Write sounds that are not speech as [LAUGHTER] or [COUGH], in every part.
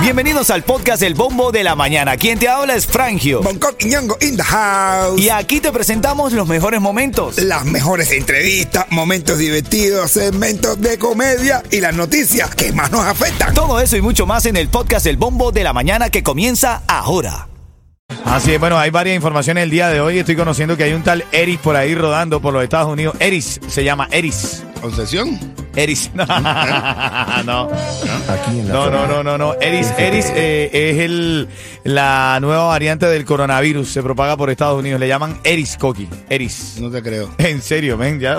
Bienvenidos al podcast El Bombo de la Mañana. Quien te habla es Frangio. Bangkok y Ñongo in the house. Y aquí te presentamos los mejores momentos. Las mejores entrevistas, momentos divertidos, segmentos de comedia y las noticias que más nos afectan. Todo eso y mucho más en el podcast El Bombo de la Mañana que comienza ahora. Así es, bueno, hay varias informaciones el día de hoy. Estoy conociendo que hay un tal Eris por ahí rodando por los Estados Unidos. Eris, se llama Eris. ¿Obsesión? Eris. [LAUGHS] no. Aquí en No, no, no, no, no. Eris, Eris eh, es el, la nueva variante del coronavirus. Se propaga por Estados Unidos. Le llaman Eris Coqui. Eris. No te creo. [LAUGHS] En serio, men. Ya,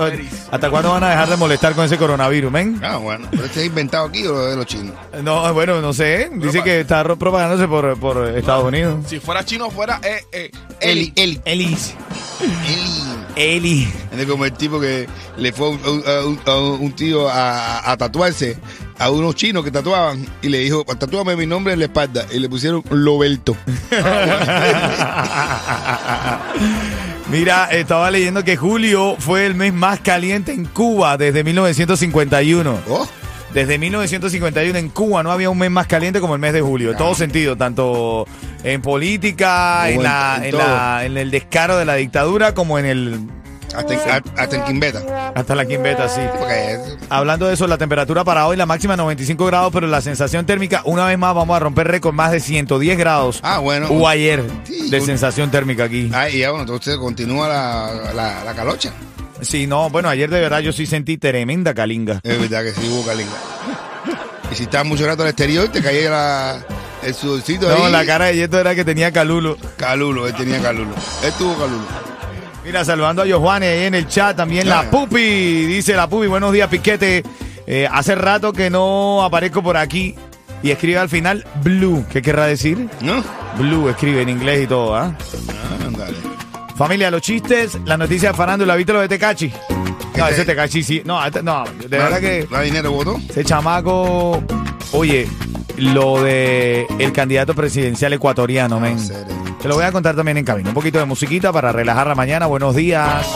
¿Hasta cuándo van a dejar de molestar con ese coronavirus, men? Ah, bueno. ¿Pero este es inventado aquí o de los chinos? No, bueno, no sé. Dice que está ro- propagándose por, por Estados Unidos. Si fuera chino, fuera eh, eh, Eli, Eli. Eli. Elis. Eli. Eli. Es como el tipo que le fue a un, a un- a un tío a, a tatuarse a unos chinos que tatuaban y le dijo, tatúame mi nombre en la espalda. Y le pusieron Loberto. [LAUGHS] Mira, estaba leyendo que julio fue el mes más caliente en Cuba desde 1951. Oh, Desde 1951 en Cuba no había un mes más caliente como el mes de julio. En todo sentido, tanto en política, en, en- la- en en todo. la- en el descaro de la dictadura, como en el... hasta, en, a- hasta en Quimbeta. Hasta la quimbeta, sí. Porque Hablando de eso, la temperatura para hoy, la máxima 95 grados, pero la sensación térmica, una vez más, vamos a romper récord más de 110 grados. Ah, bueno. Hubo ayer Sí, de un- sensación térmica aquí. Ah, y ya bueno, entonces continúa la, la, la calocha. Sí, no, bueno, ayer de verdad yo sí sentí tremenda calinga. Es verdad que sí hubo calinga. Y si estabas mucho rato al exterior, te caía la- el sudorcito No, ahí. la cara de Yeto era que tenía calulo. Calulo, él tenía calulo. Él tuvo calulo. Mira, saludando a Johanne ahí en el chat, también la. Pupi, dice la Pupi, buenos días Piquete. Eh, hace rato que no aparezco por aquí y escribe al final Blue, ¿qué querrá decir? ¿No? Blue, escribe en inglés y todo, ¿ah? Ah, dale. Familia, los chistes, la noticia de farándula, ¿viste lo de Tecachi? No, ese Tecachi sí, no, este- no, de verdad que ¿La dinero votó? ese chamaco, oye, lo de el candidato presidencial ecuatoriano, men. En serio. Te lo voy a contar también en camino. Un poquito de musiquita para relajar la mañana. Buenos días.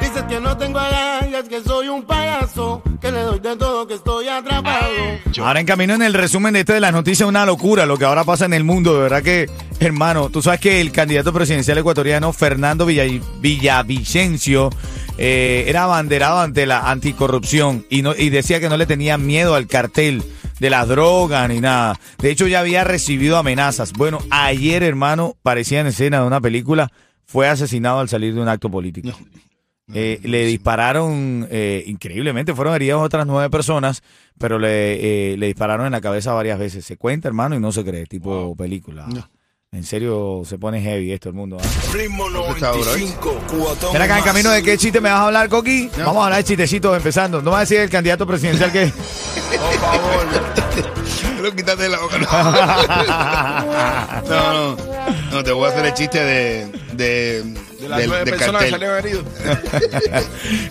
Dices que no tengo agallas, que soy un payaso, que le doy de todo, que estoy atrapado. Ahora en camino en el resumen de esto de las noticias, una locura lo que ahora pasa en el mundo. De verdad que, hermano, tú sabes que el candidato presidencial ecuatoriano, Fernando Villa- Villavicencio, eh, era abanderado ante la anticorrupción y, no, y decía que no le tenía miedo al cartel de las drogas ni nada. De hecho, ya había recibido amenazas. Bueno, ayer, hermano, parecía en escena de una película, fue asesinado al salir de un acto político. Eh, le dispararon, eh, increíblemente, fueron heridas otras nueve personas, pero le, eh, le dispararon en la cabeza varias veces. Se cuenta, hermano, y no se cree, tipo película. En serio, se pone heavy esto el mundo. ¿ah? Ritmo ¿eh? 95, cubatón Mira acá en camino de qué chiste me vas a hablar, Coqui. No. Vamos a hablar de chistecitos empezando. No vas a decir el candidato presidencial que. Por favor. [LAUGHS] Pero quítate de la boca. No, [LAUGHS] no, no. No, te voy a hacer el chiste de. de De las del, nueve [LAUGHS] del personas que cartel. salieron heridos.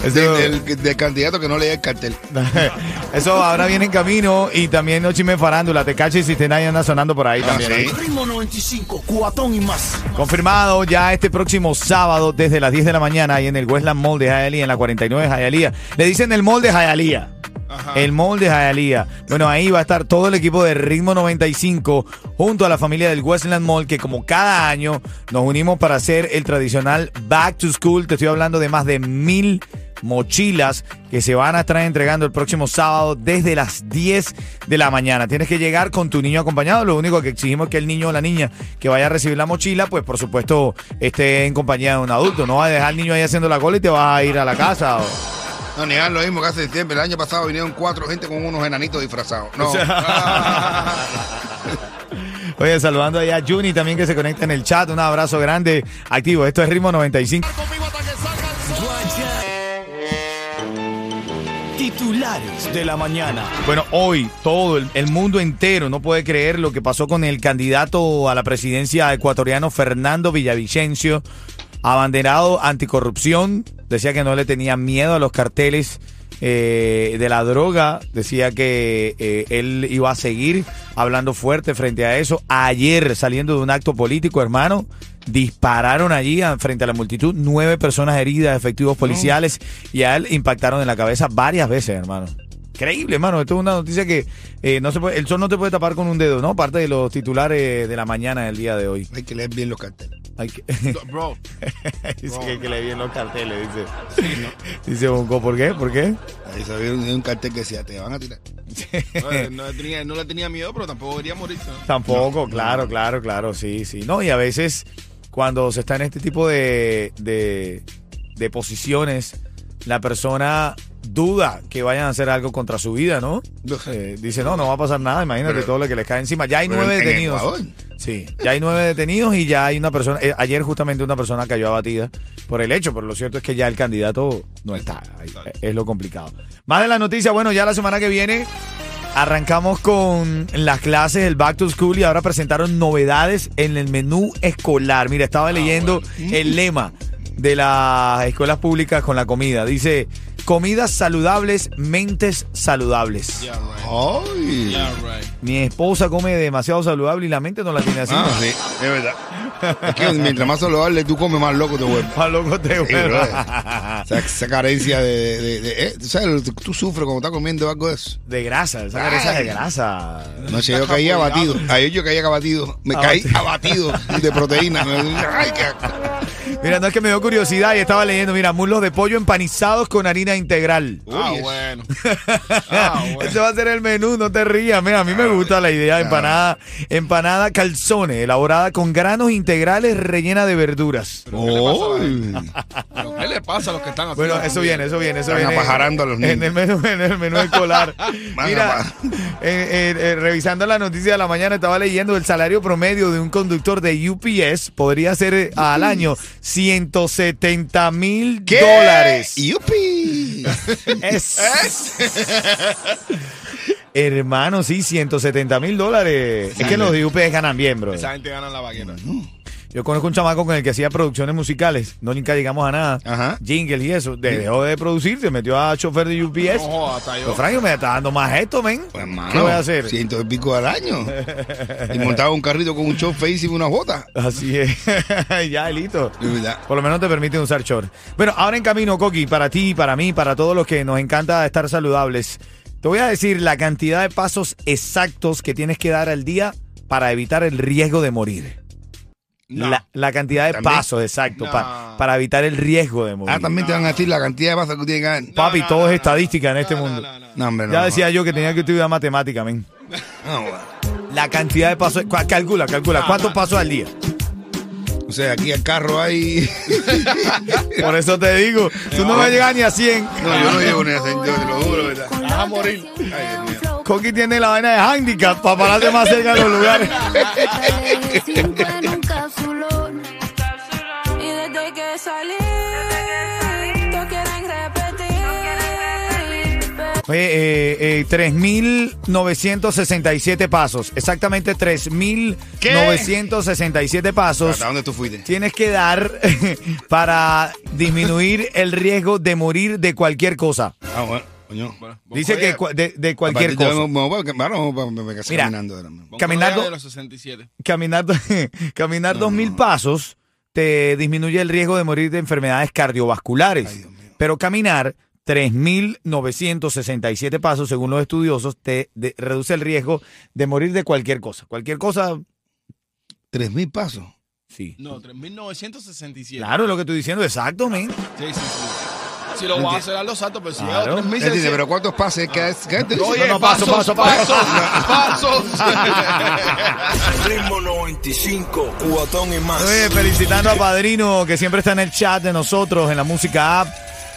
Eso, Del, del- del candidato que no leía el cartel. [LAUGHS] eso ahora viene en camino y también no chisme farándula. Te cacho y si te nadie anda sonando por ahí Ah, también. sí. ¿eh? Ritmo 95, cubatón y más. Confirmado ya este próximo sábado desde las 10 de la mañana ahí en el Westland Mall de Hialeah, en la 49 de Hialeah. Le dicen el Mall de Hialeah. El Mall de Hialeah. Bueno, ahí va a estar todo el equipo de Ritmo 95 junto a la familia del Westland Mall que como cada año nos unimos para hacer el tradicional Back to School. Te estoy hablando de más de mil mochilas que se van a estar entregando el próximo sábado desde las 10 de la mañana. Tienes que llegar con tu niño acompañado. Lo único que exigimos es que el niño o la niña que vaya a recibir la mochila, pues por supuesto esté en compañía de un adulto. No va a dejar al niño ahí haciendo la cola y te vas a ir a la casa. o- No, ni hagan lo mismo que hace septiembre. El año pasado vinieron cuatro gente con unos enanitos disfrazados. No. [LAUGHS] [LAUGHS] Oye, saludando ahí a Juni también que se conecta en el chat. Un abrazo grande. Activo. Esto es Ritmo 95. Titulares de la mañana. Bueno, hoy todo el, el mundo entero no puede creer lo que pasó con el candidato a la presidencia ecuatoriano Fernando Villavicencio, abanderado anticorrupción, decía que no le tenía miedo a los carteles eh, de la droga, decía que eh, él iba a seguir hablando fuerte frente a eso. Ayer, saliendo de un acto político, hermano, dispararon allí frente a la multitud, nueve personas heridas, efectivos policiales, y a él impactaron en la cabeza varias veces, hermano. Increíble, hermano. Esto es una noticia que eh, no se puede, el sol no te puede tapar con un dedo, ¿no? Parte de los titulares de la mañana del día de hoy. Hay que leer bien los carteles. Hay que, Bro, [LAUGHS] dice que que leer bien los carteles, dice. [LAUGHS] Dice Bonco, ¿por qué? ¿Por qué? Ahí se ve un, un cartel que decía, te van a tirar. [LAUGHS] no, no le tenía, no le tenía miedo, pero tampoco quería morirse. ¿no? Tampoco, claro, claro, claro, sí, sí. No, y a veces cuando se está en este tipo de, de, de posiciones, la persona duda que vayan a hacer algo contra su vida, ¿no? Eh, dice, no, no va a pasar nada, imagínate Pero- todo lo que les cae encima. Ya hay nueve en- en detenidos. Ecuador. Sí, ya hay nueve detenidos y ya hay una persona, eh, ayer justamente una persona cayó abatida por el hecho, pero lo cierto es que ya el candidato no está, Ahí, eh, es lo complicado. Más de la noticia, bueno, ya la semana que viene arrancamos con las clases, el Back to School y ahora presentaron novedades en el menú escolar. Mira, estaba leyendo el lema de las escuelas públicas con la comida. Dice, comidas saludables, mentes saludables. Yeah, right. ¡Ay! Yeah, right. Mi esposa come demasiado saludable y la mente no la tiene así. Ah, sí, es verdad. Es que mientras más saludable tú comes, más loco te vuelves. Pa' loco te Sí, vuelve. brother. [LAUGHS] O sea, esa carencia de... de, de- eh, tú ¿Sabes? Tú, tú sufres cuando estás comiendo algo de eso. De grasa, esa cabeza de grasa. No sé, yo caí abatido. [LAUGHS] Ayer yo caí abatido. Me caí abatido de proteína. [LAUGHS] Ay, qué... Mira, no es que me dio curiosidad y estaba leyendo, mira, muslos de pollo empanizados con harina integral. Ah, Uy, bueno. [LAUGHS] Ah, bueno. Ese va a ser el menú, no te rías. Mira, a mí me gusta la idea de empanada, empanada calzone, elaborada con granos integrales rellena de verduras. Uy. ¿Pero ¿Qué le pasa a los que están haciendo Bueno, eso viene, eso viene, eso Están viene. apajarando a los niños. En el menú, en el menú escolar. [LAUGHS] Mira, eh, eh, eh, revisando la noticia de la mañana, estaba leyendo el salario promedio de un conductor de UPS podría ser al año 170 mil dólares. ¡Yupi! [LAUGHS] Es. Hermano, sí, 170 mil dólares. Es que los de UPS ganan bien, bro. Esa gente gana la vaquera. Yo conozco un chamaco con el que hacía producciones musicales. No nunca llegamos a nada. Ajá. Jingles y eso. De- dejó de producir, se metió a chofer de UPS. No joda, hasta yo. Pues Frank me está dando más esto, men. Pues, hermano, ¿Qué voy a hacer? Ciento y pico al año. [LAUGHS] y montaba un carrito con un face y una bota. Así es. [LAUGHS] ya, elito. Verdad. Por lo menos te permiten usar short. Bueno, ahora en camino, Coqui, para ti, para mí, para todos los que nos encanta estar saludables. Te voy a decir la cantidad de pasos exactos que tienes que dar al día para evitar el riesgo de morir. No. La, la cantidad de ¿También? pasos exactos No. pa- para evitar el riesgo de morir. Ah, también te van a decir la cantidad de pasos que tienes que dar. Papi, No, todo no, es no, estadística en este no, mundo. no, no, no. No, hombre, no. Ya decía yo que tenía que estudiar matemática, men. No, bueno. La cantidad de pasos. cu- Calcula, calcula. ¿Cuántos pasos al día? O sea, aquí el carro hay. [LAUGHS] Por eso te digo, tú no vas a llegar ni a 100. No, yo no llevo ni a yo te lo juro, ¿verdad? Vas a morir. Coqui tiene la vaina de handicap para pararse más cerca de los [LAUGHS] lugares. Y desde que salí, todos quieren repetir. Oye, eh, eh, 3.967 pasos. Exactamente 3.967 pasos. ¿Hasta dónde tú fuiste? Tienes que dar [LAUGHS] para disminuir el riesgo de morir de cualquier cosa. Ah, bueno, coño. Bueno, Dice que cua- de, de cualquier cosa. Mira. caminando. ahora. Caminando- ya de los 67. Caminar, [LAUGHS] caminar 2.000 pasos te disminuye el riesgo de morir de enfermedades cardiovasculares. Ay, Dios mío. Pero caminar 3.967 pasos, según los estudiosos, te de- reduce el riesgo de morir de cualquier cosa. Cualquier cosa, Tres mil pasos. sí. No, 3.967. Claro, es lo que estoy diciendo, exacto, men. Sí, sí, sí. Si lo voy a hacer a los saltos, pero si Claro. hago Entiende, 3.600. pero ¿cuántos pases? ¿Qué es? ¿Qué es? Oye, No, no, paso, pasos, paso, pasos, pasos. [LAUGHS] Ritmo 95, cuatón y más. Oye, felicitando a Padrino, que siempre está en el chat de nosotros, en la música app.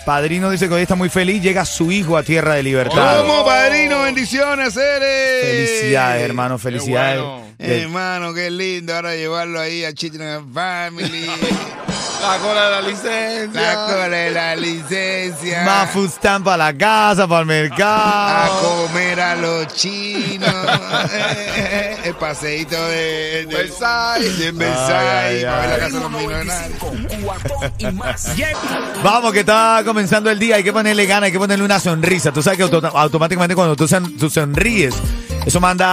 Padrino dice que hoy está muy feliz, llega su hijo a Tierra de Libertad. ¿Cómo, padrino? Bendiciones, Eres. Felicidades, hermano, felicidades. Del- Hermano, qué lindo ahora llevarlo ahí a Children Family. [LAUGHS] La cola de la licencia. la cola de la licencia. Más food stamp para la casa, para el a mercado. comer a los chinos. [LAUGHS] El paseíto de, de Versailles. De Versailles. Para ver la casa de los millonarios. 95, cuatón y más. Vamos, que está comenzando el día, hay que ponerle ganas, hay que ponerle una sonrisa. Tú sabes que auto- automáticamente cuando tú, son- tú sonríes, eso manda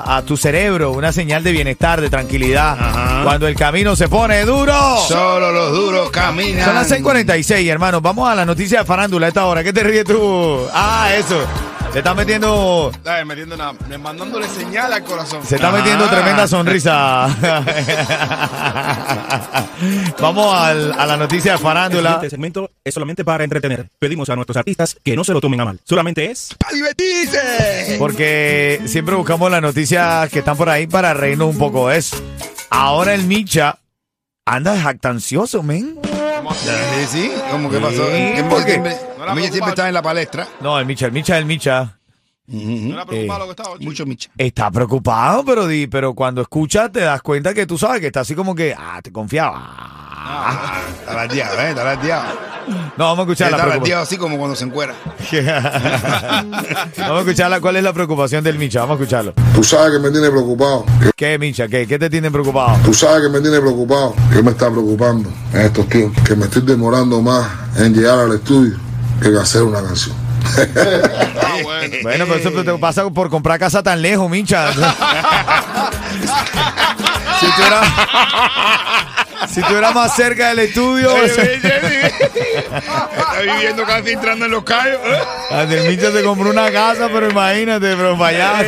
a, a tu cerebro una señal de bienestar, de tranquilidad. Ajá. Cuando el camino se pone duro. Solo los duros caminan. Son las 6:46, hermano. Vamos a la noticia de farándula a esta hora. ¿Qué te ríes tú? Ah, eso. Se está metiendo. Metiendo una, mandándole señal al corazón. Se está metiendo tremenda sonrisa. Vamos al- a la noticia de farándula. siguiente segmento es solamente para entretener. Pedimos a nuestros artistas que no se lo tomen a mal. Solamente es ¡Para divertirse! Porque siempre buscamos las noticias que están por ahí para reírnos un poco. Es ahora el Micha anda jactancioso, men. Sí, sí, ¿cómo que pasó? Sí, ¿Qué- ¿por qué? siempre- No era a mí siempre estaba en la palestra. No, el Micha, el Micha, el Micha. No era preocupado lo que estaba. chico. Mucho micha. Está preocupado, pero di, pero cuando escuchas te das cuenta que tú sabes que está así como que, ah, te confiaba. Ah, está lateado, ¿eh? Está lateado. No, vamos a escuchar la Está preocupación. así como cuando se encuera. [LAUGHS] vamos a escucharla. ¿Cuál es la preocupación del Micha? Vamos a escucharlo. Tú sabes que me tiene preocupado. ¿Qué, Micha? ¿Qué, qué te tiene preocupado? Tú sabes que me tiene preocupado. ¿Qué me está preocupando en estos tiempos? Que me estoy demorando más en llegar al estudio que en hacer una canción. [LAUGHS] Ah, bueno. Bueno, pero eso te pasa por comprar casa tan lejos, Micha. [LAUGHS] si tú eras, [LAUGHS] si tú eras más cerca del estudio, Está viviendo casi entrando en los callos. el Micha se compró una casa, pero imagínate, pero allá.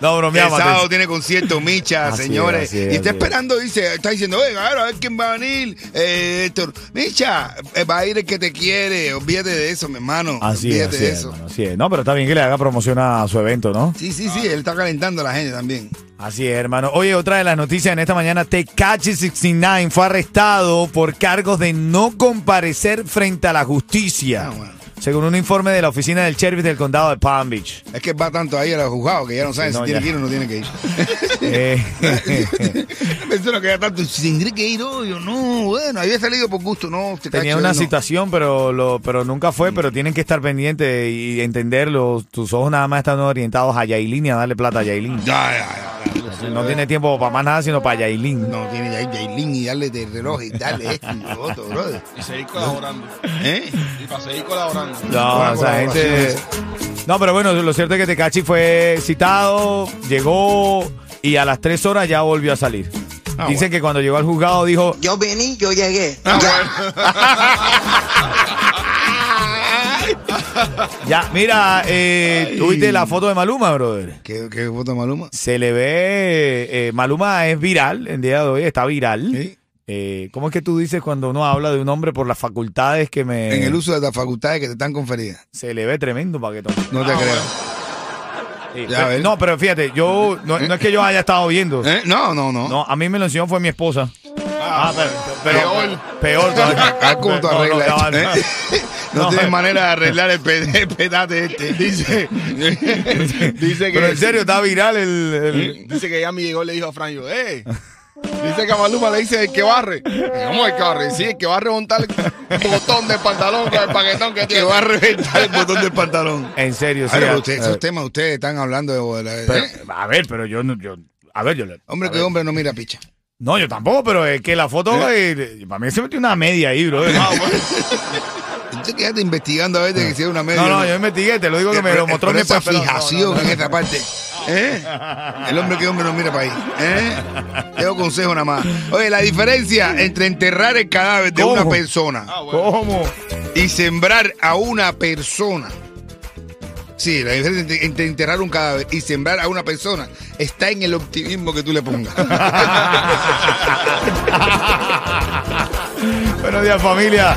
no, El bromeamos. sábado tiene concierto, Micha, Así es, señores. así es, y está así es. esperando, dice, está diciendo, oiga, a ver, a ver quién va a venir. Eh, Héctor, Micha, eh, va a ir el que te quiere. Olvídate de eso, mi hermano. Así es, Olvídate así de es, eso. hermano, así es. No, pero está bien que le haga promoción a su evento, ¿no? Sí, sí, sí, él está calentando a la gente también. Así es, hermano. Oye, otra de las noticias en esta mañana, Tecachi 69 fue arrestado por cargos de no comparecer frente a la justicia. Ah, bueno. Según un informe de la oficina del sheriff del condado de Palm Beach. Es que va tanto ahí a los juzgados que ya no saben no, si tiene que ir o no tiene que ir. [LAUGHS] Eh, [LAUGHS] Persona que ya tanto, si tendré que ir hoy o no. Bueno, había salido por gusto, no. te tenía cacho, una no. citación, pero lo, pero nunca fue, pero tienen que estar pendientes y entenderlo. Tus ojos nada más están orientados a Yailin y a darle plata a Yailin. Ya, ya, ya. No tiene tiempo para más nada, sino para Yailin. No, tiene ya Yailin y darle de reloj y darle esto y otro, brother. Y seguir colaborando. ¿Eh? Y para seguir colaborando. No, sea, gente. No, pero bueno, lo cierto es que Tecachi fue citado, llegó y a las tres horas ya volvió a salir. Ah, Dice que cuando llegó al juzgado dijo, Yo vení, yo llegué. [LAUGHS] [LAUGHS] ya, mira, eh, ¿tuviste la foto de Maluma, brother? ¿Qué, qué foto de Maluma? Se le ve, eh, Maluma es viral, el día de hoy está viral. Sí. Eh, ¿Cómo es que tú dices cuando uno habla de un hombre por las facultades que me... En el uso de las facultades que te están conferidas. Se le ve tremendo paquetón. No te Ah, creo. Sí, Ya pero- no, pero fíjate, yo, no, no es que yo haya estado viendo. ¿Eh? No, no, no. No, a mí me lo enseñó fue mi esposa. Ah, pero, pero- peor. peor. Ah, ¿Cómo tú No, no, [LAUGHS] No, eh. manera de arreglar el, pe- el petate este. Dice, [LAUGHS] dice que. Pero en serio, está viral el... el- Dice que ya me llegó y le dijo a Fran, yo, eh. Dice que a Maluma le dice el que barre. ¿Cómo el que barre? Sí, el que va a remontar el botón del pantalón con el paquetón que Que tiene. va a reventar el botón del pantalón. En serio, sí. Pero usted- esos temas ustedes están hablando de pero- ¿eh? a ver, pero yo no... Yo, a ver, yo... le- Hombre que ver. hombre no mira picha. No, yo tampoco, pero es que la foto... eh, para mí se metió una media ahí, bro. [LAUGHS] Ah, Usted quédate investigando a ver de que sea una media. No, no, yo investigué, te lo digo que me lo mostró mi esa fijación no, no. en esta parte. ¿Eh? El hombre que hombre no mira para ahí. ¿Eh? Tengo consejo nada más. Oye, la diferencia entre enterrar el cadáver de ¿Cómo? una persona Ah, bueno. ¿Cómo? y sembrar a una persona. Sí, la diferencia entre enterrar un cadáver y sembrar a una persona está en el optimismo que tú le pongas. [LAUGHS] Buenos días, familia.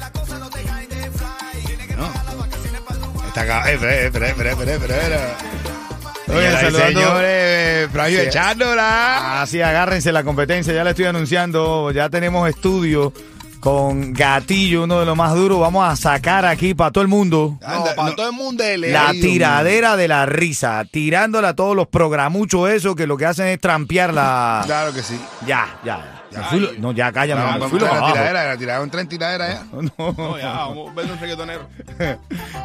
Está acá. Eh, espera, espera, espera, espera, espera. Oye, saludando- señores, Flavio Sí. echándola. Así, agárrense la competencia, ya le estoy anunciando, ya tenemos estudio con Gatillo, uno de los más duros. Vamos a sacar aquí para todo el mundo No, Anda, para no. todo el mundo de la Ay, Dios tiradera de la risa, tirándola a todos los programuchos esos que lo que hacen es trampear la... Claro que sí. Ya, ya. Fui lo- no, ya cállame, me vamos fui la abajo. tiradera, la tiradera, entra en tiradera ya. [LAUGHS] No, ya, vamos a ver un reggaetonero. [LAUGHS]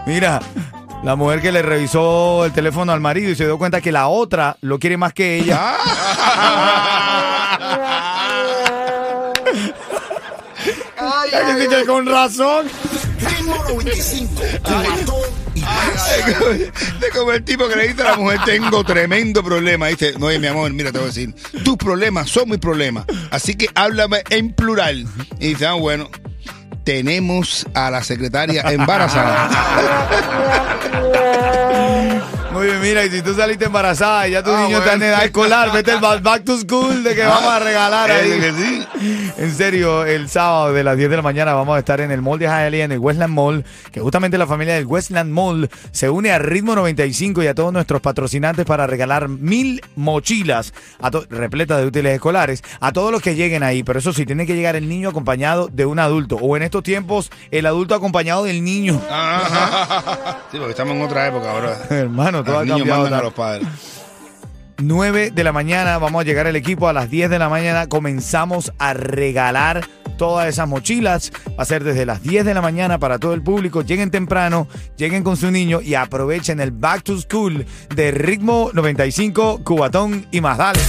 Mira, La mujer que le revisó el teléfono al marido y se dio cuenta que la otra lo quiere más que ella. [LAUGHS] Que con razón. Ritmo 95, cuatón y más. De como el tipo que le dice a la mujer, tengo tremendo problema. Dice, no, oye, mi amor, mira, te voy a decir, tus problemas son mis problemas. Así que háblame en plural. Y dice, ah, bueno, tenemos a la secretaria embarazada. [LAUGHS] Muy bien, mira, y si tú saliste embarazada y ya tu Ah, niño está en edad escolar, vete el ba- back to school de que vamos a regalar ahí. que sí. En serio, el sábado de las 10 de la mañana vamos a estar en el Mall de Hialeah, en el Westland Mall, que justamente la familia del Westland Mall se une a Ritmo 95 y a todos nuestros patrocinantes para regalar mil mochilas repletas de útiles escolares a todos los que lleguen ahí. Pero eso sí, tiene que llegar el niño acompañado de un adulto, o en estos tiempos, el adulto acompañado del niño. Ajá. Sí, porque estamos en otra época ahora. [LAUGHS] Hermano, todo Los ha niños cambiado. mandan a tanto. los padres. 9 de la mañana vamos a llegar el equipo a las 10 de la mañana comenzamos a regalar todas esas mochilas va a ser desde las 10 de la mañana para todo el público lleguen temprano lleguen con su niño y aprovechen el back to school de ritmo 95 cubatón y más dale